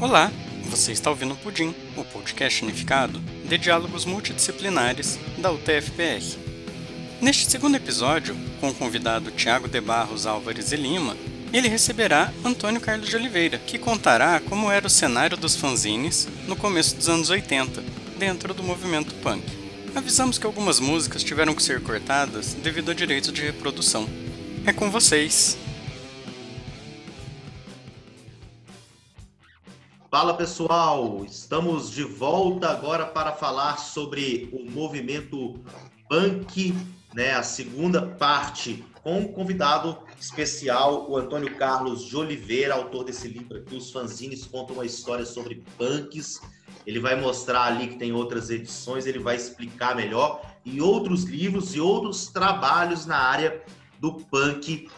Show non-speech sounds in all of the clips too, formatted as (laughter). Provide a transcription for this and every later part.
Olá, você está ouvindo o Pudim, o podcast unificado de diálogos multidisciplinares da UTFPR. Neste segundo episódio, com o convidado Tiago de Barros Álvares e Lima, ele receberá Antônio Carlos de Oliveira, que contará como era o cenário dos fanzines no começo dos anos 80, dentro do movimento punk. Avisamos que algumas músicas tiveram que ser cortadas devido a direitos de reprodução. É com vocês! Fala pessoal, estamos de volta agora para falar sobre o movimento punk, né, a segunda parte, com um convidado especial, o Antônio Carlos de Oliveira, autor desse livro aqui, Os Fanzines Contam uma História sobre Punks. Ele vai mostrar ali que tem outras edições, ele vai explicar melhor, e outros livros e outros trabalhos na área do punk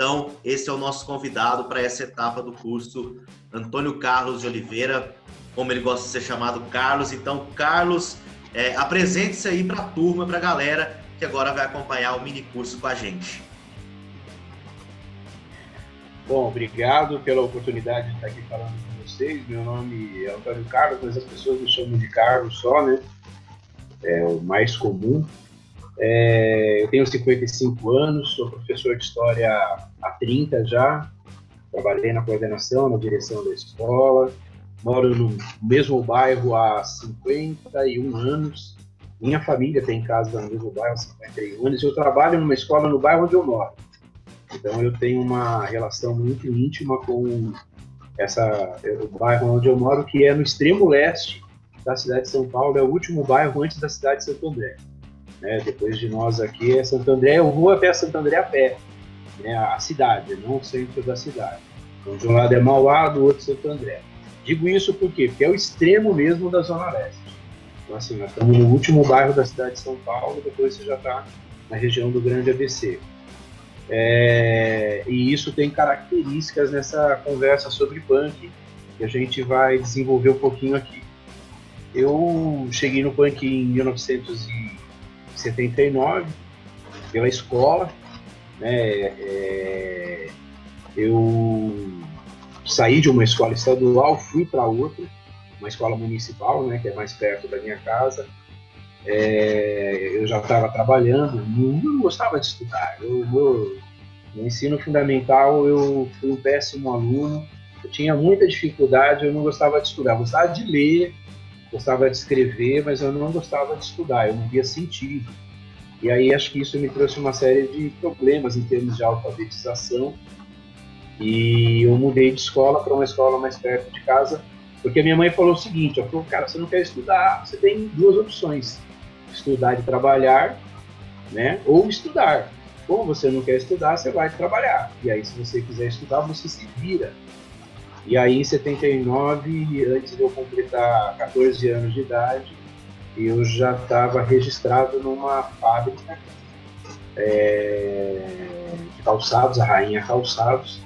então, esse é o nosso convidado para essa etapa do curso, Antônio Carlos de Oliveira, como ele gosta de ser chamado, Carlos. Então, Carlos, é, apresente-se aí para a turma, para a galera que agora vai acompanhar o mini curso com a gente. Bom, obrigado pela oportunidade de estar aqui falando com vocês. Meu nome é Antônio Carlos, mas as pessoas me chamam de Carlos só, né? É o mais comum. É, eu tenho 55 anos, sou professor de História há 30 já, trabalhei na coordenação, na direção da escola, moro no mesmo bairro há 51 anos, minha família tem casa no mesmo bairro há 51 anos, eu trabalho numa escola no bairro onde eu moro. Então eu tenho uma relação muito íntima com essa, o bairro onde eu moro, que é no extremo leste da cidade de São Paulo, é o último bairro antes da cidade de Santo André. Né? Depois de nós aqui é Santo André, eu vou até Santo André a pé, né? a cidade, não o centro da cidade. Então, de um lado é Mauá, do outro Santo André. Digo isso por quê? Porque é o extremo mesmo da Zona Leste. Então, assim, nós estamos no último bairro da cidade de São Paulo, depois você já está na região do Grande ABC. É, e isso tem características nessa conversa sobre punk que a gente vai desenvolver um pouquinho aqui. Eu cheguei no punk em 1900 79, pela escola. Né, é, eu saí de uma escola estadual, fui para outra, uma escola municipal, né, que é mais perto da minha casa. É, eu já estava trabalhando, não, gostava de estudar. Eu, eu, no ensino fundamental eu fui um péssimo aluno, eu tinha muita dificuldade, eu não gostava de estudar, eu gostava de ler, gostava de escrever, mas eu não gostava de estudar, eu não via sentido. E aí acho que isso me trouxe uma série de problemas em termos de alfabetização. E eu mudei de escola para uma escola mais perto de casa, porque minha mãe falou o seguinte: ela falou, cara, você não quer estudar, você tem duas opções: estudar e trabalhar, né? Ou estudar. Como você não quer estudar, você vai trabalhar. E aí, se você quiser estudar, você se vira. E aí, em 79, antes de eu completar 14 anos de idade, eu já estava registrado numa fábrica é, de calçados, a Rainha Calçados.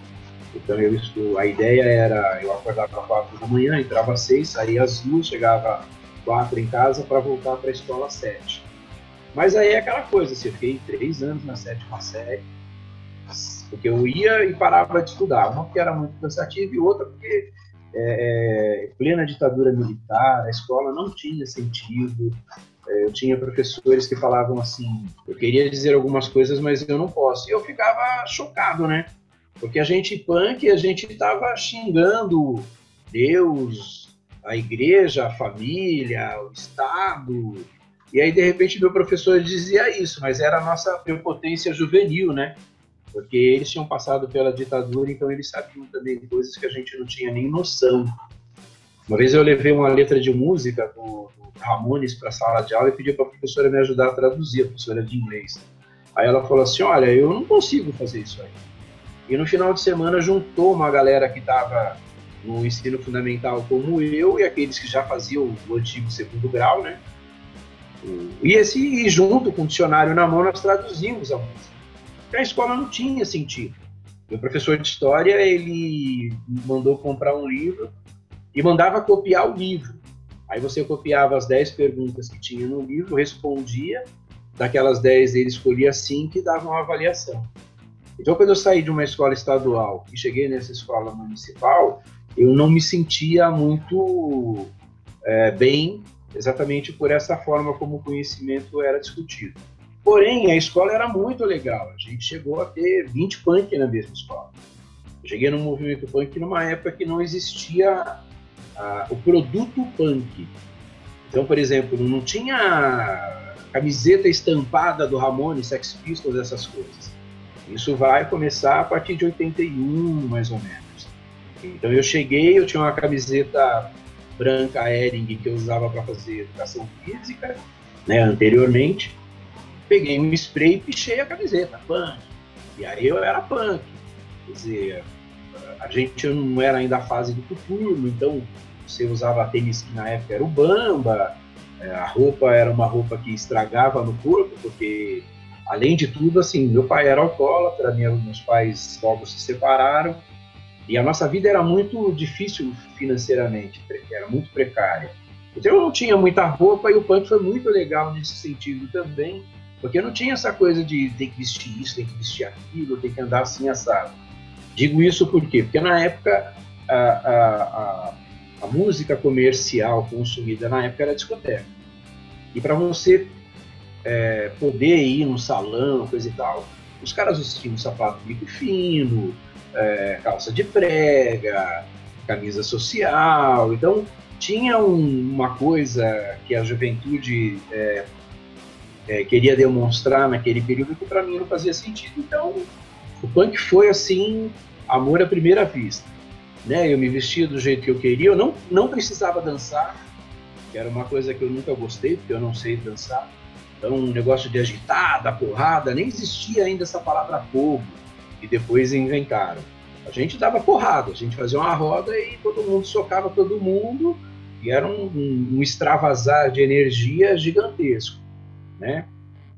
Então eu a ideia era eu acordava às quatro da manhã, entrava às seis, saía às duas, chegava às quatro em casa para voltar para a escola às sete. Mas aí é aquela coisa, assim, eu fiquei três anos na sétima série, porque eu ia e parava de estudar. Uma porque era muito cansativo e outra porque é, é, plena ditadura militar, a escola não tinha sentido. É, eu tinha professores que falavam assim: eu queria dizer algumas coisas, mas eu não posso. E eu ficava chocado, né? Porque a gente punk, a gente estava xingando Deus, a igreja, a família, o Estado. E aí, de repente, meu professor dizia isso, mas era a nossa prepotência juvenil, né? Porque eles tinham passado pela ditadura, então eles sabiam também coisas que a gente não tinha nem noção. Uma vez eu levei uma letra de música do, do Ramones para a sala de aula e pedi para a professora me ajudar a traduzir, a professora de inglês. Aí ela falou assim: Olha, eu não consigo fazer isso aí. E no final de semana juntou uma galera que estava no ensino fundamental como eu e aqueles que já faziam o antigo segundo grau, né? E esse e junto com o dicionário na mão nós traduzimos a música a escola não tinha sentido. Meu professor de história, ele mandou comprar um livro e mandava copiar o livro. Aí você copiava as 10 perguntas que tinha no livro, respondia, daquelas 10 ele escolhia 5 e dava uma avaliação. Então, quando eu saí de uma escola estadual e cheguei nessa escola municipal, eu não me sentia muito é, bem exatamente por essa forma como o conhecimento era discutido. Porém, a escola era muito legal. A gente chegou a ter 20 punk na mesma escola. Eu cheguei no movimento punk numa época que não existia ah, o produto punk. Então, por exemplo, não tinha camiseta estampada do Ramones, Sex Pistols, essas coisas. Isso vai começar a partir de 81, mais ou menos. Então eu cheguei, eu tinha uma camiseta branca Ering que eu usava para fazer educação física, né, anteriormente. Peguei um spray e pichei a camiseta, punk. E aí eu era punk. Quer dizer, a gente não era ainda a fase do futuro, então você usava tênis que na época era o Bamba, é, a roupa era uma roupa que estragava no corpo, porque além de tudo, assim, meu pai era alcoólatra, meus pais logo se separaram, e a nossa vida era muito difícil financeiramente, era muito precária. Então eu não tinha muita roupa e o punk foi muito legal nesse sentido também, porque não tinha essa coisa de ter que vestir isso, ter que vestir aquilo, ter que andar assim assado. Digo isso por quê? Porque na época a, a, a, a música comercial consumida na época era discoteca. E para você é, poder ir no salão, coisa e tal, os caras vestiam sapato bico fino, é, calça de prega, camisa social. Então, tinha um, uma coisa que a juventude é, é, queria demonstrar naquele período que para mim não fazia sentido. Então, o punk foi assim, amor à primeira vista. Né? Eu me vestia do jeito que eu queria, eu não, não precisava dançar, que era uma coisa que eu nunca gostei, porque eu não sei dançar. Então, um negócio de agitada, porrada, nem existia ainda essa palavra fogo e depois inventaram. A gente dava porrada, a gente fazia uma roda e todo mundo socava todo mundo e era um, um, um extravasar de energia gigantesco, né?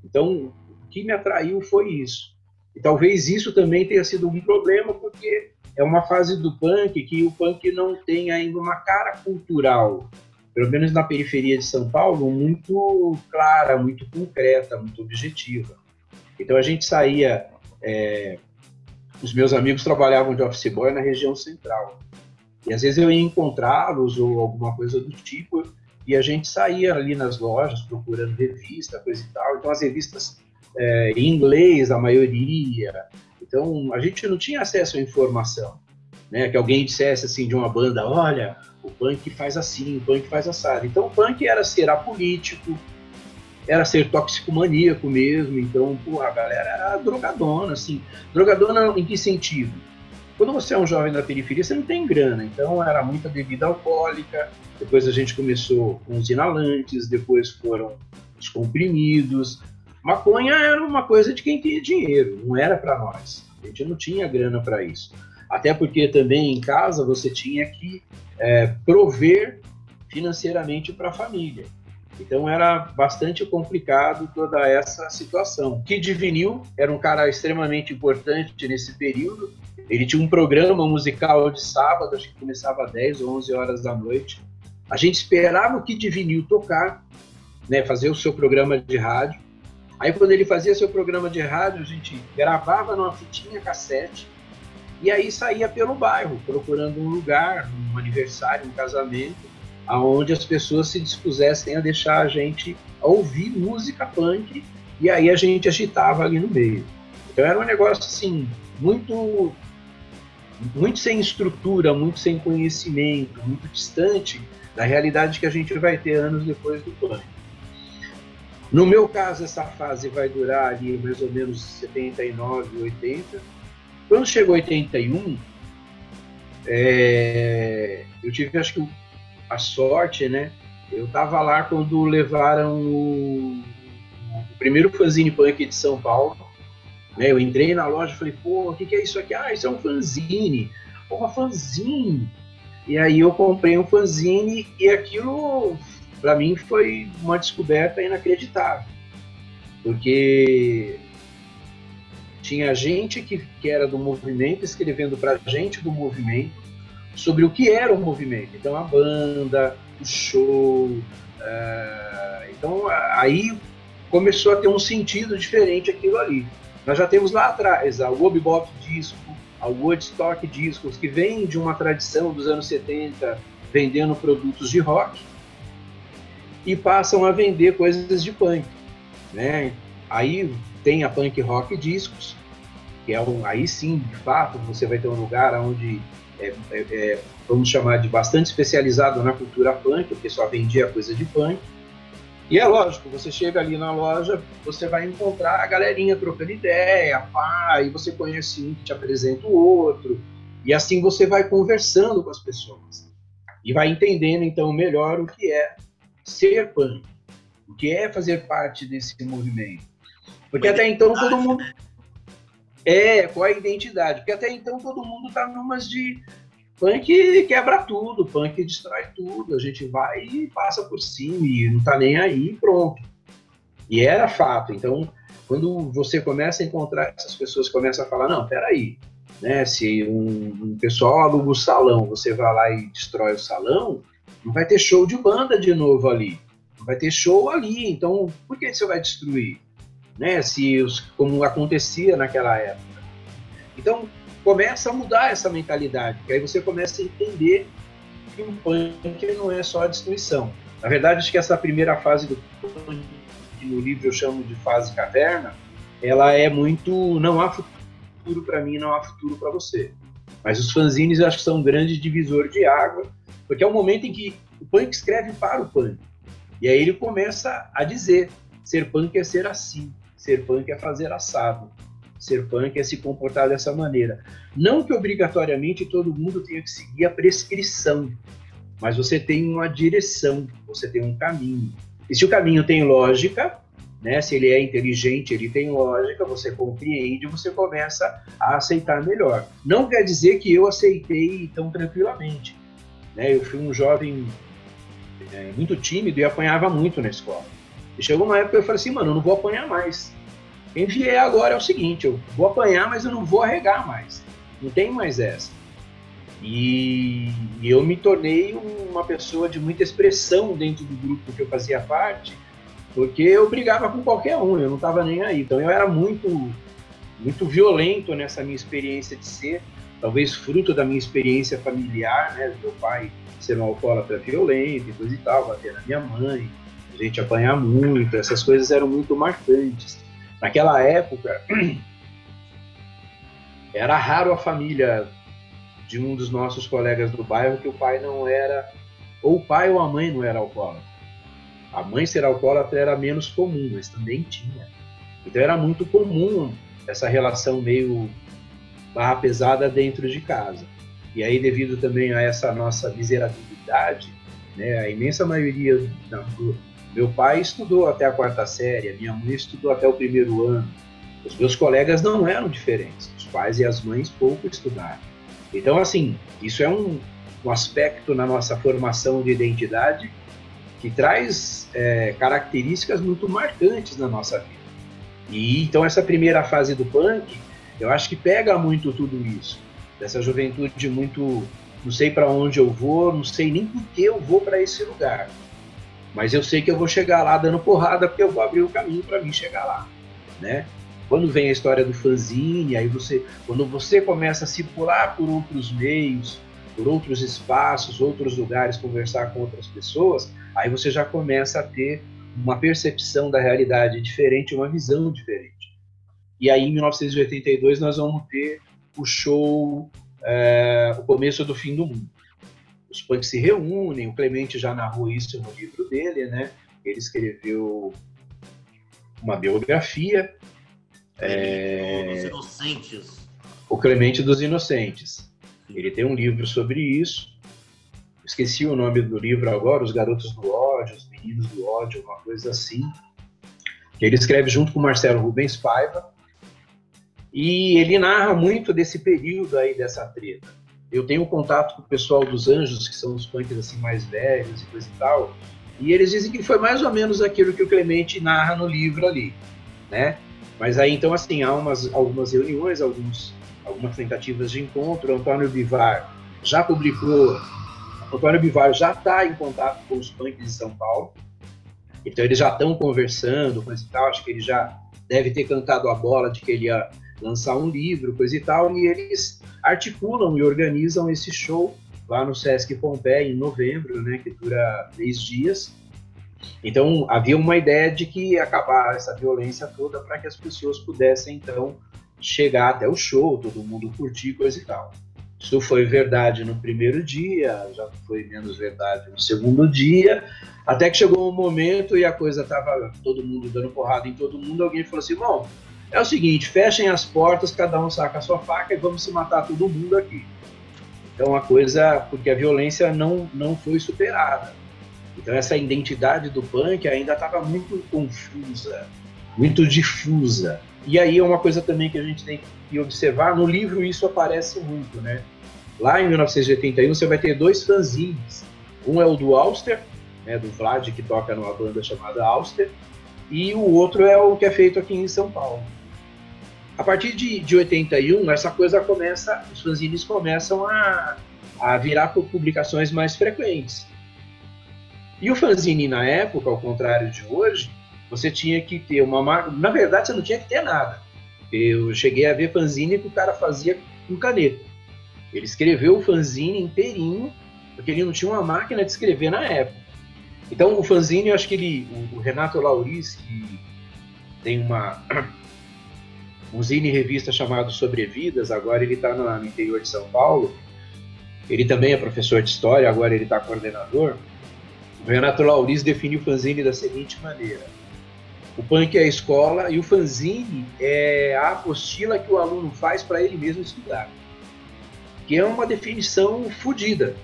Então, o que me atraiu foi isso. E talvez isso também tenha sido um problema, porque é uma fase do punk que o punk não tem ainda uma cara cultural, pelo menos na periferia de São Paulo, muito clara, muito concreta, muito objetiva. Então a gente saía é, os meus amigos trabalhavam de office boy na região central. E às vezes eu ia encontrá-los ou alguma coisa do tipo, e a gente saía ali nas lojas procurando revista, coisa e tal. Então as revistas é, em inglês, a maioria. Então a gente não tinha acesso à informação. Né? Que alguém dissesse assim de uma banda: olha, o punk faz assim, o punk faz assado. Então o punk era ser apolítico, era ser toxicomaníaco mesmo, então, pô, a galera era drogadona, assim. Drogadona em que sentido? Quando você é um jovem da periferia, você não tem grana, então era muita bebida alcoólica, depois a gente começou com os inalantes, depois foram os comprimidos. Maconha era uma coisa de quem tinha dinheiro, não era para nós. A gente não tinha grana para isso. Até porque também em casa você tinha que é, prover financeiramente para a família. Então era bastante complicado toda essa situação. Kid Vinil era um cara extremamente importante nesse período. Ele tinha um programa musical de sábado, acho que começava às 10 ou 11 horas da noite. A gente esperava o Kid Vinil tocar, né, fazer o seu programa de rádio. Aí quando ele fazia seu programa de rádio, a gente gravava numa fitinha cassete e aí saía pelo bairro, procurando um lugar, um aniversário, um casamento aonde as pessoas se dispusessem a deixar a gente ouvir música punk e aí a gente agitava ali no meio. Então era um negócio assim muito muito sem estrutura, muito sem conhecimento, muito distante da realidade que a gente vai ter anos depois do punk. No meu caso, essa fase vai durar ali mais ou menos 79, 80. Quando chegou 81, é, eu tive acho que a sorte, né? Eu tava lá quando levaram o, o primeiro fanzine punk de São Paulo. Né? Eu entrei na loja e falei, pô, o que, que é isso aqui? Ah, isso é um fanzine. Pô, fanzine. E aí eu comprei um fanzine e aquilo, para mim, foi uma descoberta inacreditável. Porque tinha gente que, que era do movimento escrevendo pra gente do movimento sobre o que era o movimento. Então, a banda, o show. Uh, então, aí começou a ter um sentido diferente aquilo ali. Nós já temos lá atrás o Bebop Disco, a Woodstock Discos, que vem de uma tradição dos anos 70 vendendo produtos de rock e passam a vender coisas de punk, né? Aí tem a Punk Rock Discos, que é um, aí sim, de fato, você vai ter um lugar onde é, é, é, vamos chamar de bastante especializado na cultura punk, porque só vendia coisa de punk. E é lógico, você chega ali na loja, você vai encontrar a galerinha trocando ideia, pá, e você conhece um que te apresenta o outro, e assim você vai conversando com as pessoas. E vai entendendo então melhor o que é ser punk, o que é fazer parte desse movimento. Porque até então todo mundo. É, qual a identidade? Porque até então todo mundo tá numas de punk quebra tudo, punk destrói tudo. A gente vai e passa por cima e não tá nem aí pronto. E era fato. Então, quando você começa a encontrar essas pessoas começam a falar, não, peraí, né? Se um, um pessoal aluga o salão, você vai lá e destrói o salão, não vai ter show de banda de novo ali. Não vai ter show ali. Então, por que você vai destruir? né? Se os, como acontecia naquela época. Então começa a mudar essa mentalidade, que aí você começa a entender que o punk não é só a destruição. Na verdade, acho que essa primeira fase do punk, que no livro eu chamo de fase caverna, ela é muito não há futuro para mim, não há futuro para você. Mas os fanzines eu acho que são um grande divisor de água, porque é o momento em que o punk escreve para o punk. E aí ele começa a dizer: ser punk é ser assim, Ser punk é fazer assado. Ser punk é se comportar dessa maneira. Não que obrigatoriamente todo mundo tenha que seguir a prescrição, mas você tem uma direção, você tem um caminho. E se o caminho tem lógica, né, se ele é inteligente, ele tem lógica, você compreende, você começa a aceitar melhor. Não quer dizer que eu aceitei tão tranquilamente. Né? Eu fui um jovem é, muito tímido e apanhava muito na escola. E chegou uma época que eu falei assim, mano, eu não vou apanhar mais. Quem vier agora é o seguinte, eu vou apanhar, mas eu não vou arregar mais. Não tem mais essa. E, eu me tornei uma pessoa de muita expressão dentro do grupo que eu fazia parte, porque eu brigava com qualquer um, eu não estava nem aí. Então eu era muito, muito violento nessa minha experiência de ser, talvez fruto da minha experiência familiar, né? Meu pai ser um alcoólatra violento e coisa e tal, bater na minha mãe, a gente apanhar muito, essas coisas eram muito marcantes. Naquela época, (clears throat) era raro a família de um dos nossos colegas do bairro que o pai não era, ou o pai ou a mãe não era alcoólatra. A mãe ser alcoólatra era menos comum, mas também tinha. Então era muito comum essa relação meio barra pesada dentro de casa. E aí, devido também a essa nossa miserabilidade, né, a imensa maioria meu pai estudou até a quarta série, minha mãe estudou até o primeiro ano. Os meus colegas não eram diferentes. Os pais e as mães pouco estudaram. Então, assim, isso é um, um aspecto na nossa formação de identidade que traz é, características muito marcantes na nossa vida. E então essa primeira fase do punk, eu acho que pega muito tudo isso, dessa juventude muito, não sei para onde eu vou, não sei nem por que eu vou para esse lugar. Mas eu sei que eu vou chegar lá dando porrada porque eu vou abrir o caminho para mim chegar lá, né? Quando vem a história do fanzine, aí você, quando você começa a circular por outros meios, por outros espaços, outros lugares, conversar com outras pessoas, aí você já começa a ter uma percepção da realidade diferente, uma visão diferente. E aí, em 1982, nós vamos ter o show, é, o começo do fim do mundo os punks se reúnem, o Clemente já narrou isso no livro dele, né? Ele escreveu uma biografia. É... Dos Inocentes. O Clemente dos Inocentes. Ele tem um livro sobre isso. Esqueci o nome do livro agora, Os Garotos do Ódio, Os Meninos do Ódio, uma coisa assim. Ele escreve junto com Marcelo Rubens Paiva. E ele narra muito desse período aí, dessa treta eu tenho contato com o pessoal dos Anjos, que são os punks assim mais velhos e coisa e tal, e eles dizem que foi mais ou menos aquilo que o Clemente narra no livro ali, né? Mas aí então assim há umas algumas reuniões, alguns algumas tentativas de encontro. O Antônio Bivar já publicou, o Antônio Bivar já está em contato com os punks de São Paulo, então eles já estão conversando, coisa e tal. Acho que ele já deve ter cantado a bola de que ele ia lançar um livro, coisa e tal, e eles articulam e organizam esse show lá no Sesc Pompeia em novembro, né, que dura três dias. Então havia uma ideia de que acabar essa violência toda para que as pessoas pudessem então chegar até o show, todo mundo curtir coisa e tal. Isso foi verdade no primeiro dia, já foi menos verdade no segundo dia, até que chegou um momento e a coisa estava todo mundo dando porrada em todo mundo. Alguém falou assim: bom, é o seguinte, fechem as portas, cada um saca a sua faca e vamos se matar todo mundo aqui. Então a coisa, porque a violência não, não foi superada. Então essa identidade do punk ainda estava muito confusa, muito difusa. E aí é uma coisa também que a gente tem que observar, no livro isso aparece muito, né? Lá em 1981 você vai ter dois fanzines. Um é o do Auster, né, do Vlad, que toca numa banda chamada Auster, e o outro é o que é feito aqui em São Paulo. A partir de, de 81, essa coisa começa, os fanzines começam a, a virar publicações mais frequentes. E o fanzine na época, ao contrário de hoje, você tinha que ter uma marca. Na verdade, você não tinha que ter nada. Eu cheguei a ver fanzine que o cara fazia com caneta. Ele escreveu o fanzine inteirinho, porque ele não tinha uma máquina de escrever na época. Então o fanzine, eu acho que ele, o, Renato Lauris, que tem uma um zine revista chamado Sobrevidas, agora ele está no interior de São Paulo. Ele também é professor de história, agora ele está coordenador. O Renato Lauris define o fanzine da seguinte maneira: o punk é a escola e o fanzine é a apostila que o aluno faz para ele mesmo estudar. Que é uma definição fodida,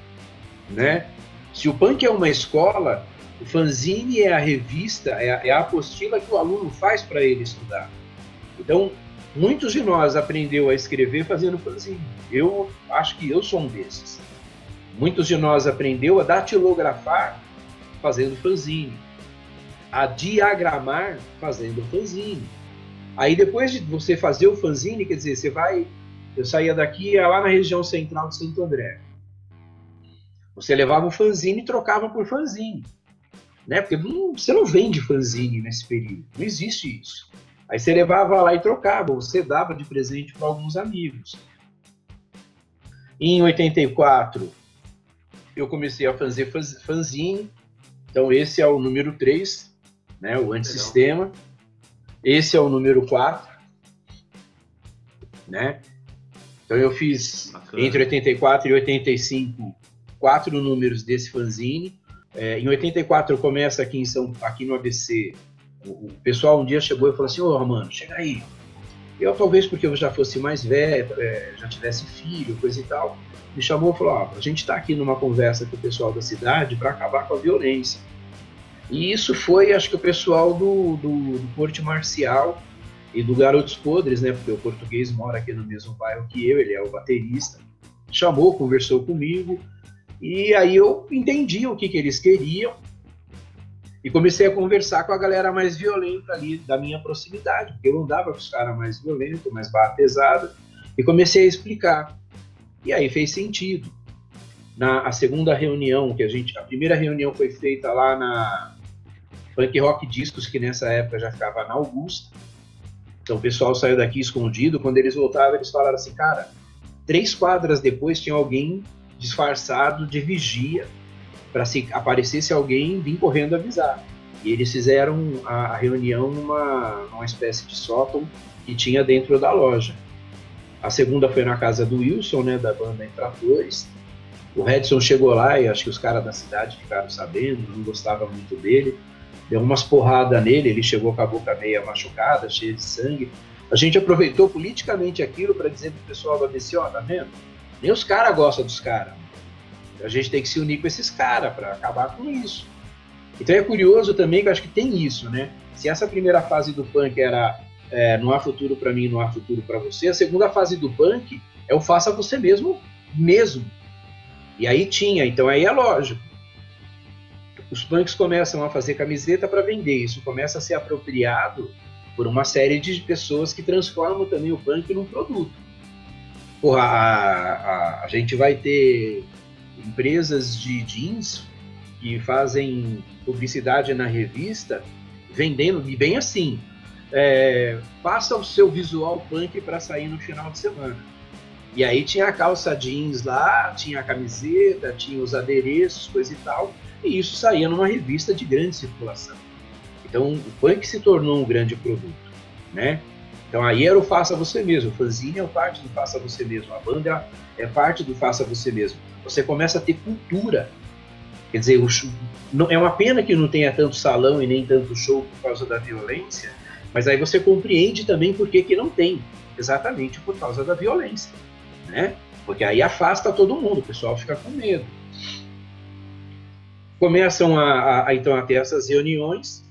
né? Se o punk é uma escola, o fanzine é a revista, é a, é a apostila que o aluno faz para ele estudar. Então, muitos de nós aprendeu a escrever fazendo fanzine. Eu acho que eu sou um desses. Muitos de nós aprendeu a datilografar fazendo fanzine, a diagramar fazendo fanzine. Aí depois de você fazer o fanzine, quer dizer, você vai, eu saía daqui lá na região central de Santo André. Você levava o fanzine e trocava por fanzine né? Porque não, você não vende fanzine nesse período, não existe isso. Aí você levava lá e trocava, você dava de presente para alguns amigos. Em 84, eu comecei a fazer fanzine, então esse é o número 3, né? O antissistema. Esse é o número 4, né? Então eu fiz Bacana. entre 84 e 85 quatro números desse fanzine. É, em 84 começa aqui, em São, aqui no ABC. O, pessoal um dia chegou e falou assim: Ô, oh, Romano, chega aí. Eu, talvez porque eu já fosse mais velho, é, já tivesse filho, coisa e tal, me chamou e falou: Ó, oh, a gente está aqui numa conversa com o pessoal da cidade para acabar com a violência. E isso foi, acho que, o pessoal do, do, do Porte Marcial e do Garotos Podres, né? Porque o português mora aqui no mesmo bairro que eu, ele é o baterista. Chamou, conversou comigo e aí eu entendi o que, que eles queriam e comecei a conversar com a galera mais violenta ali da minha proximidade, porque eu andava com os caras mais violentos, mais barra pesada, e comecei a explicar. E aí fez sentido. Na a segunda reunião que a gente, a primeira reunião foi feita lá na Punk Rock Discos, que nessa época já ficava na Augusta. Então o pessoal saiu daqui escondido. Quando eles voltavam, eles falaram assim, cara, três quadras depois tinha alguém disfarçado de vigia para se aparecesse alguém vir correndo avisar. E eles fizeram a, reunião numa, numa espécie de sótão que tinha dentro da loja. A segunda foi na casa do Wilson, né, da banda Infratores. O Redson chegou lá e acho que os caras da cidade ficaram sabendo, não gostavam muito dele. Deu umas porradas nele, ele chegou com a boca meia machucada, cheia de sangue. A gente aproveitou politicamente aquilo para dizer pro pessoal do ABC, ó, tá vendo? Nem os caras gostam dos caras. A gente tem que se unir com esses caras para acabar com isso. Então é curioso também que eu acho que tem isso, né? Se essa primeira fase do punk era é, não há futuro para mim, não há futuro para você, a segunda fase do punk é o faça você mesmo, mesmo. E aí tinha, então aí é lógico. Os punks começam a fazer camiseta para vender, isso começa a ser apropriado por uma série de pessoas que transformam também o punk num produto porra, a, a, a gente vai ter empresas de jeans que fazem publicidade na revista vendendo, e bem assim, é, faça o seu visual punk para sair no final de semana. E aí tinha a calça jeans lá, tinha a camiseta, tinha os adereços, coisa e tal, e isso saía numa revista de grande circulação. Então o punk se tornou um grande produto, né? Então aí era o faça você mesmo, o fanzine é parte do faça você mesmo, a banda é parte do faça você mesmo. Você começa a ter cultura. Quer dizer, o, não, é uma pena que não tenha tanto salão e nem tanto show por causa da violência, mas aí você compreende também por que, que não tem, exatamente por causa da violência né? Porque aí afasta todo mundo, o pessoal fica com medo. Começam a, a, então a ter essas reuniões,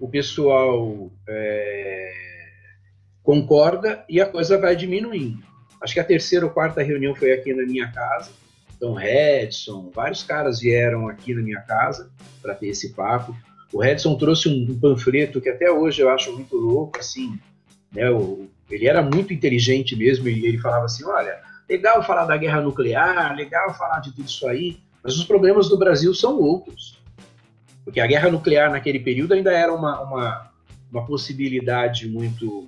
o pessoal é, concorda e a coisa vai diminuindo. Acho que a terceira ou quarta reunião foi aqui na minha casa. Então, Redson, vários caras vieram aqui na minha casa para ter esse papo. O Redson trouxe um, um, panfleto que até hoje eu acho muito louco, assim, né? O, ele era muito inteligente mesmo e ele falava assim, olha, Legal falar da guerra nuclear, legal falar de tudo isso aí, mas os problemas do Brasil são outros. Porque a guerra nuclear naquele período ainda era uma, uma, uma possibilidade muito,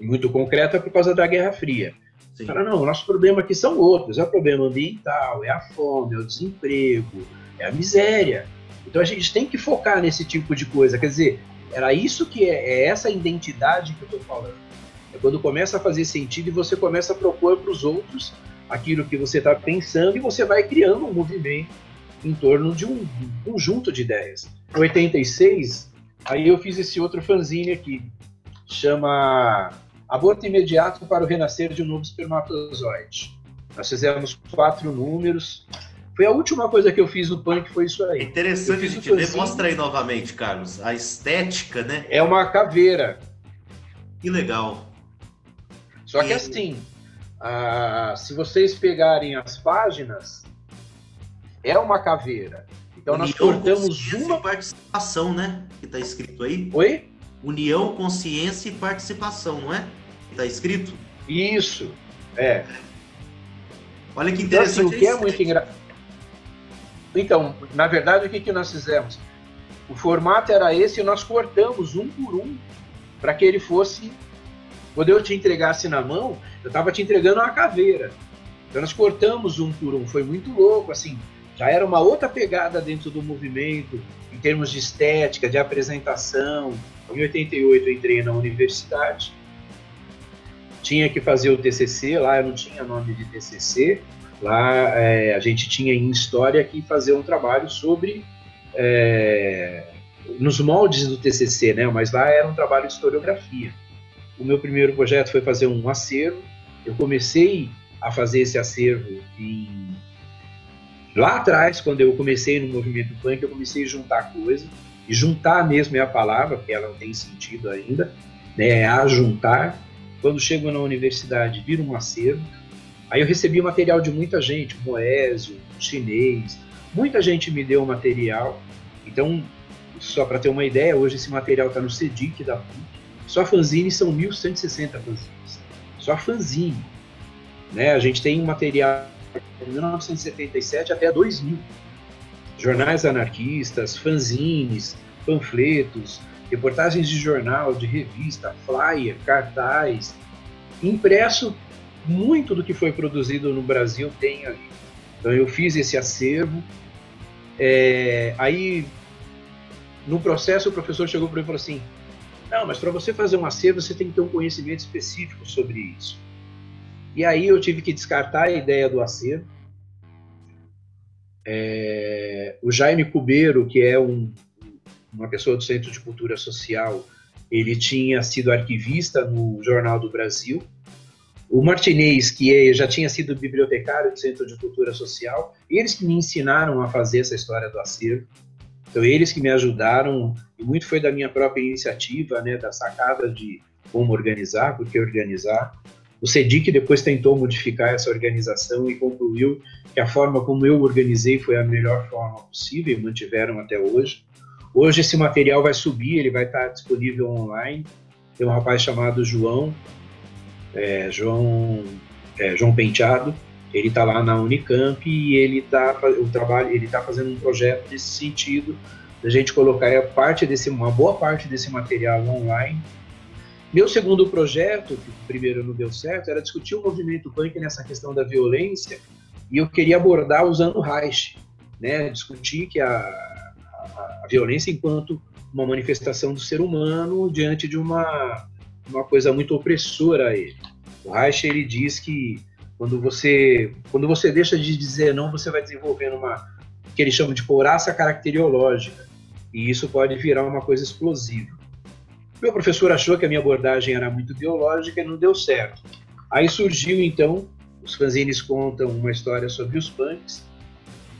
muito concreta por causa da Guerra Fria. Sim. Fala, não, nossos problemas aqui são outros. É o problema ambiental, é a fome, é o desemprego, é a miséria. Então a gente tem que focar nesse tipo de coisa. Quer dizer, era isso que é, é essa identidade que eu estou falando. É quando começa a fazer sentido e você começa a propor para os outros aquilo que você está pensando e você vai criando um movimento em torno de um, conjunto de ideias. Em 86, aí eu fiz esse outro fanzine aqui, chama Aborto Imediato para o Renascer de um Novo Espermatozoide. Nós fizemos quatro números. Foi a última coisa que eu fiz no punk, foi isso aí. É interessante a gente ver. Mostra aí novamente, Carlos, a estética, né? É uma caveira. Que legal. Só que assim, ah, se vocês pegarem as páginas, é uma caveira. Então nós cortamos uma. E participação, né? Que está escrito aí. Oi? União, consciência e participação, não é? Está escrito? Isso, é. Olha que interessante. Então, assim, o que é muito engraçado. Então, na verdade, o que, que nós fizemos? O formato era esse e nós cortamos um por um para que ele fosse quando eu te entregasse na mão, eu estava te entregando uma caveira. Então nós cortamos um por um, foi muito louco, assim, já era uma outra pegada dentro do movimento, em termos de estética, de apresentação. Em 88 eu entrei na universidade, tinha que fazer o TCC, lá eu não tinha nome de TCC, lá é, a gente tinha em História que fazer um trabalho sobre... É, nos moldes do TCC, né? Mas lá era um trabalho de historiografia. O meu primeiro projeto foi fazer um acervo. Eu comecei a fazer esse acervo em... lá atrás, quando eu comecei no movimento punk, eu comecei a juntar coisas. E juntar mesmo é a palavra, porque ela não tem sentido ainda, né? É a juntar. Quando chego na universidade, vira um acervo. Aí eu recebi material de muita gente, Moésio, chinês, muita gente me deu material. Então, só para ter uma ideia, hoje esse material está no CEDIC da PUC. Só fanzine são 1.160 fanzines. Só fanzine. Né? A gente tem material de 1977 até 2000. Jornais anarquistas, fanzines, panfletos, reportagens de jornal, de revista, flyer, cartaz, impresso. Muito do que foi produzido no Brasil tem ali. Então eu fiz esse acervo. É, aí, no processo, o professor chegou para mim e falou assim: não, mas para você fazer um acervo, você tem que ter um conhecimento específico sobre isso. E aí eu tive que descartar a ideia do acervo. É, o Jaime Cubeiro, que é um, uma pessoa do Centro de Cultura Social, ele tinha sido arquivista no Jornal do Brasil. O Martinez, que é, já tinha sido bibliotecário do Centro de Cultura Social, eles que me ensinaram a fazer essa história do acervo. Então, eles que me ajudaram, e muito foi da minha própria iniciativa, né, da sacada de como organizar, porque organizar. O CEDIC depois tentou modificar essa organização e concluiu que a forma como eu organizei foi a melhor forma possível, e mantiveram até hoje. Hoje esse material vai subir, ele vai estar disponível online. Tem um rapaz chamado João, é, João, é, João Penteado, ele está lá na Unicamp e ele está o trabalho, ele está fazendo um projeto nesse sentido, da gente colocar parte desse, uma boa parte desse material online Meu segundo projeto, que primeiro não deu certo, era discutir o movimento punk nessa questão da violência, e eu queria abordar usando o Reich, né? discutir que a, a, a violência enquanto uma manifestação do ser humano diante de uma, uma coisa muito opressora a ele. O Reich ele diz que quando você quando você deixa de dizer não, você vai desenvolvendo uma que ele chama de couraça caracteriológica, e isso pode virar uma coisa explosiva. Meu professor achou que a minha abordagem era muito biológica e não deu certo. Aí surgiu então, os fanzines contam uma história sobre os punks.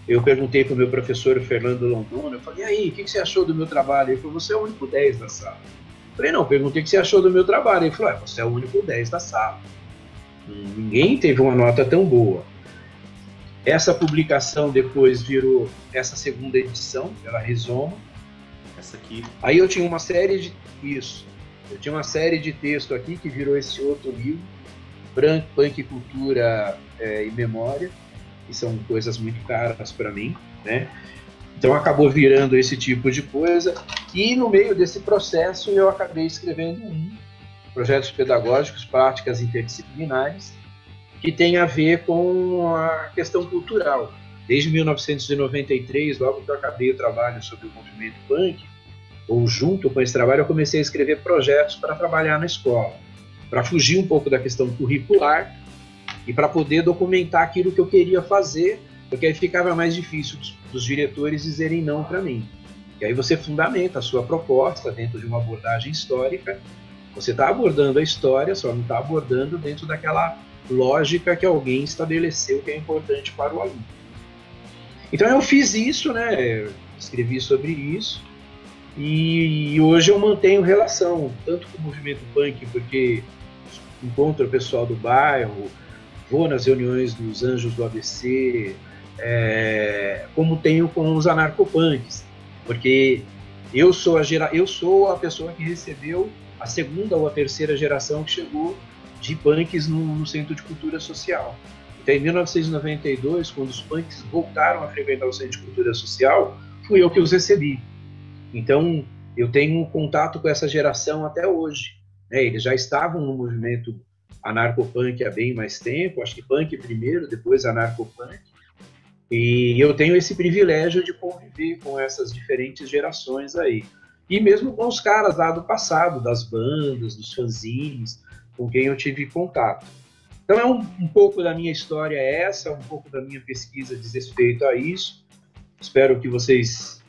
Eu perguntei para o meu professor Fernando Londona, eu falei, e aí, o que, você achou do meu trabalho? Ele falou, você é o único 10 da sala. Eu falei, não, perguntei o que você achou do meu trabalho. Ele falou, é, você é o único 10 da sala. Ninguém teve uma nota tão boa. Essa publicação depois virou essa segunda edição, pela Rizoma. Essa aqui. Aí eu tinha uma série de isso. Eu tinha uma série de texto aqui que virou esse outro livro, Punk, Cultura é, e Memória, que são coisas muito caras para mim, né? Então acabou virando esse tipo de coisa. E no meio desse processo eu acabei escrevendo um projetos pedagógicos, práticas interdisciplinares, que tem a ver com a questão cultural. Desde 1993, logo que eu acabei o trabalho sobre o movimento punk, ou junto com esse trabalho, eu comecei a escrever projetos para trabalhar na escola, para fugir um pouco da questão curricular e para poder documentar aquilo que eu queria fazer, porque aí ficava mais difícil dos, dos diretores dizerem não para mim. E aí você fundamenta a sua proposta dentro de uma abordagem histórica. Você está abordando a história, só não está abordando dentro daquela lógica que alguém estabeleceu que é importante para o aluno. Então eu fiz isso, né? Escrevi sobre isso e, hoje eu mantenho relação, tanto com o movimento punk, porque encontro o pessoal do bairro, vou nas reuniões dos Anjos do ABC, é, como tenho com os anarcopunks, porque eu sou a gera, eu sou a pessoa que recebeu a segunda ou a terceira geração que chegou de punks no, no Centro de Cultura Social. Então, em 1992, quando os punks voltaram a frequentar o Centro de Cultura Social, fui eu que os recebi. Então, eu tenho contato com essa geração até hoje. Né? Eles já estavam no movimento anarcopunk há bem mais tempo, acho que punk primeiro, depois anarcopunk. E eu tenho esse privilégio de conviver com essas diferentes gerações aí. E mesmo com os caras lá do passado, das bandas, dos fanzines, com quem eu tive contato. Então é um, um pouco da minha história essa, um pouco da minha pesquisa diz respeito a isso. Espero que vocês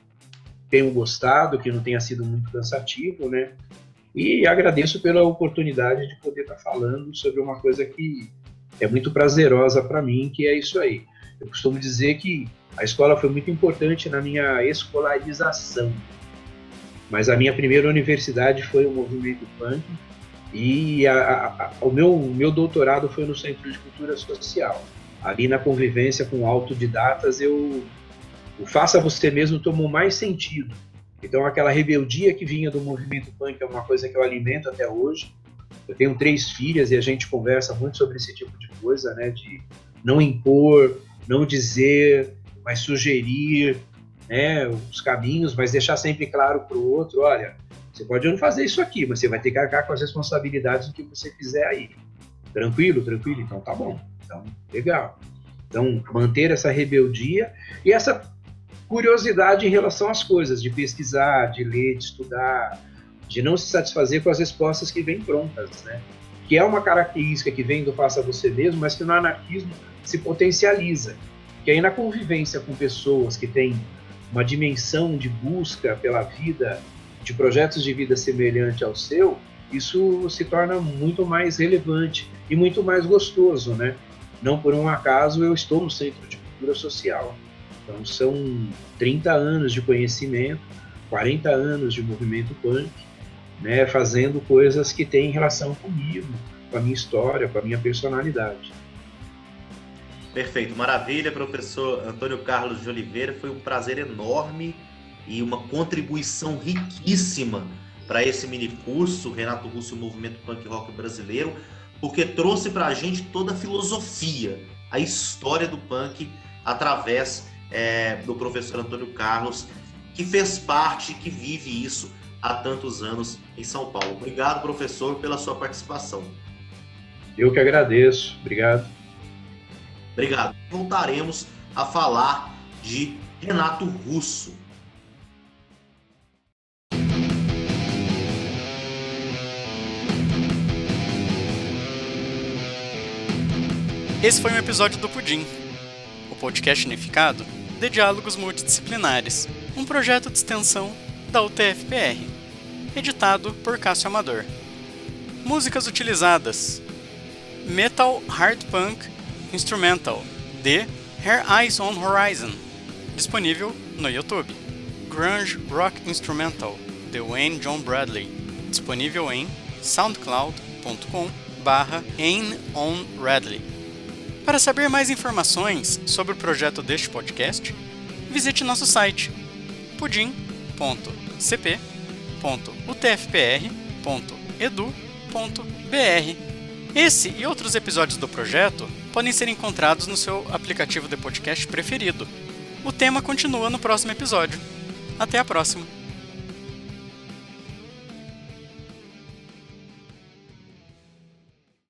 tenham gostado, que não tenha sido muito cansativo, né? E agradeço pela oportunidade de poder estar falando sobre uma coisa que é muito prazerosa para mim, que é isso aí. Eu costumo dizer que a escola foi muito importante na minha escolarização, mas a minha primeira universidade foi o movimento punk e a, a, o meu, meu doutorado foi no Centro de Cultura Social. Ali na convivência com autodidatas eu o faça você mesmo tomou mais sentido. Então, aquela rebeldia que vinha do movimento punk é uma coisa que eu alimento até hoje. Eu tenho três filhas e a gente conversa muito sobre esse tipo de coisa, né? De não impor, não dizer, mas sugerir né, os caminhos, mas deixar sempre claro para o outro: olha, você pode não fazer isso aqui, mas você vai ter que arcar com as responsabilidades do que você fizer aí. Tranquilo, tranquilo? Então tá bom. Então, legal. Então, manter essa rebeldia e essa curiosidade em relação às coisas, de pesquisar, de ler, de estudar, de não se satisfazer com as respostas que vêm prontas, né? Que é uma característica que vem do faça você mesmo, mas que no anarquismo se potencializa. Que aí na convivência com pessoas que têm uma dimensão de busca pela vida, de projetos de vida semelhante ao seu, isso se torna muito mais relevante e muito mais gostoso, né? Não por um acaso eu estou no Centro de Cultura Social. Então são 30 anos de conhecimento, 40 anos de movimento punk, né, fazendo coisas que têm relação comigo, com a minha história, com a minha personalidade. Perfeito, maravilha, professor Antônio Carlos de Oliveira. Foi um prazer enorme e uma contribuição riquíssima para esse mini curso Renato Russo e o Movimento Punk Rock Brasileiro, porque trouxe para a gente toda a filosofia, a história do punk através é, do professor Antônio Carlos, que fez parte, que vive isso há tantos anos em São Paulo. Obrigado, professor, pela sua participação. Eu que agradeço. Obrigado. Obrigado. Voltaremos a falar de Renato Russo. Esse foi um episódio do Pudim, o podcast unificado de diálogos multidisciplinares, um projeto de extensão da UTFPR, editado por Cássio Amador. Músicas utilizadas: Metal Hard Punk Instrumental de Her Eyes on Horizon, disponível no YouTube. Grunge Rock Instrumental de Wayne John Bradley, disponível em soundcloud.com barra on. Para saber mais informações sobre o projeto deste podcast, visite nosso site pudim.cp.utfpr.edu.br. Esse e outros episódios do projeto podem ser encontrados no seu aplicativo de podcast preferido. O tema continua no próximo episódio. Até a próxima!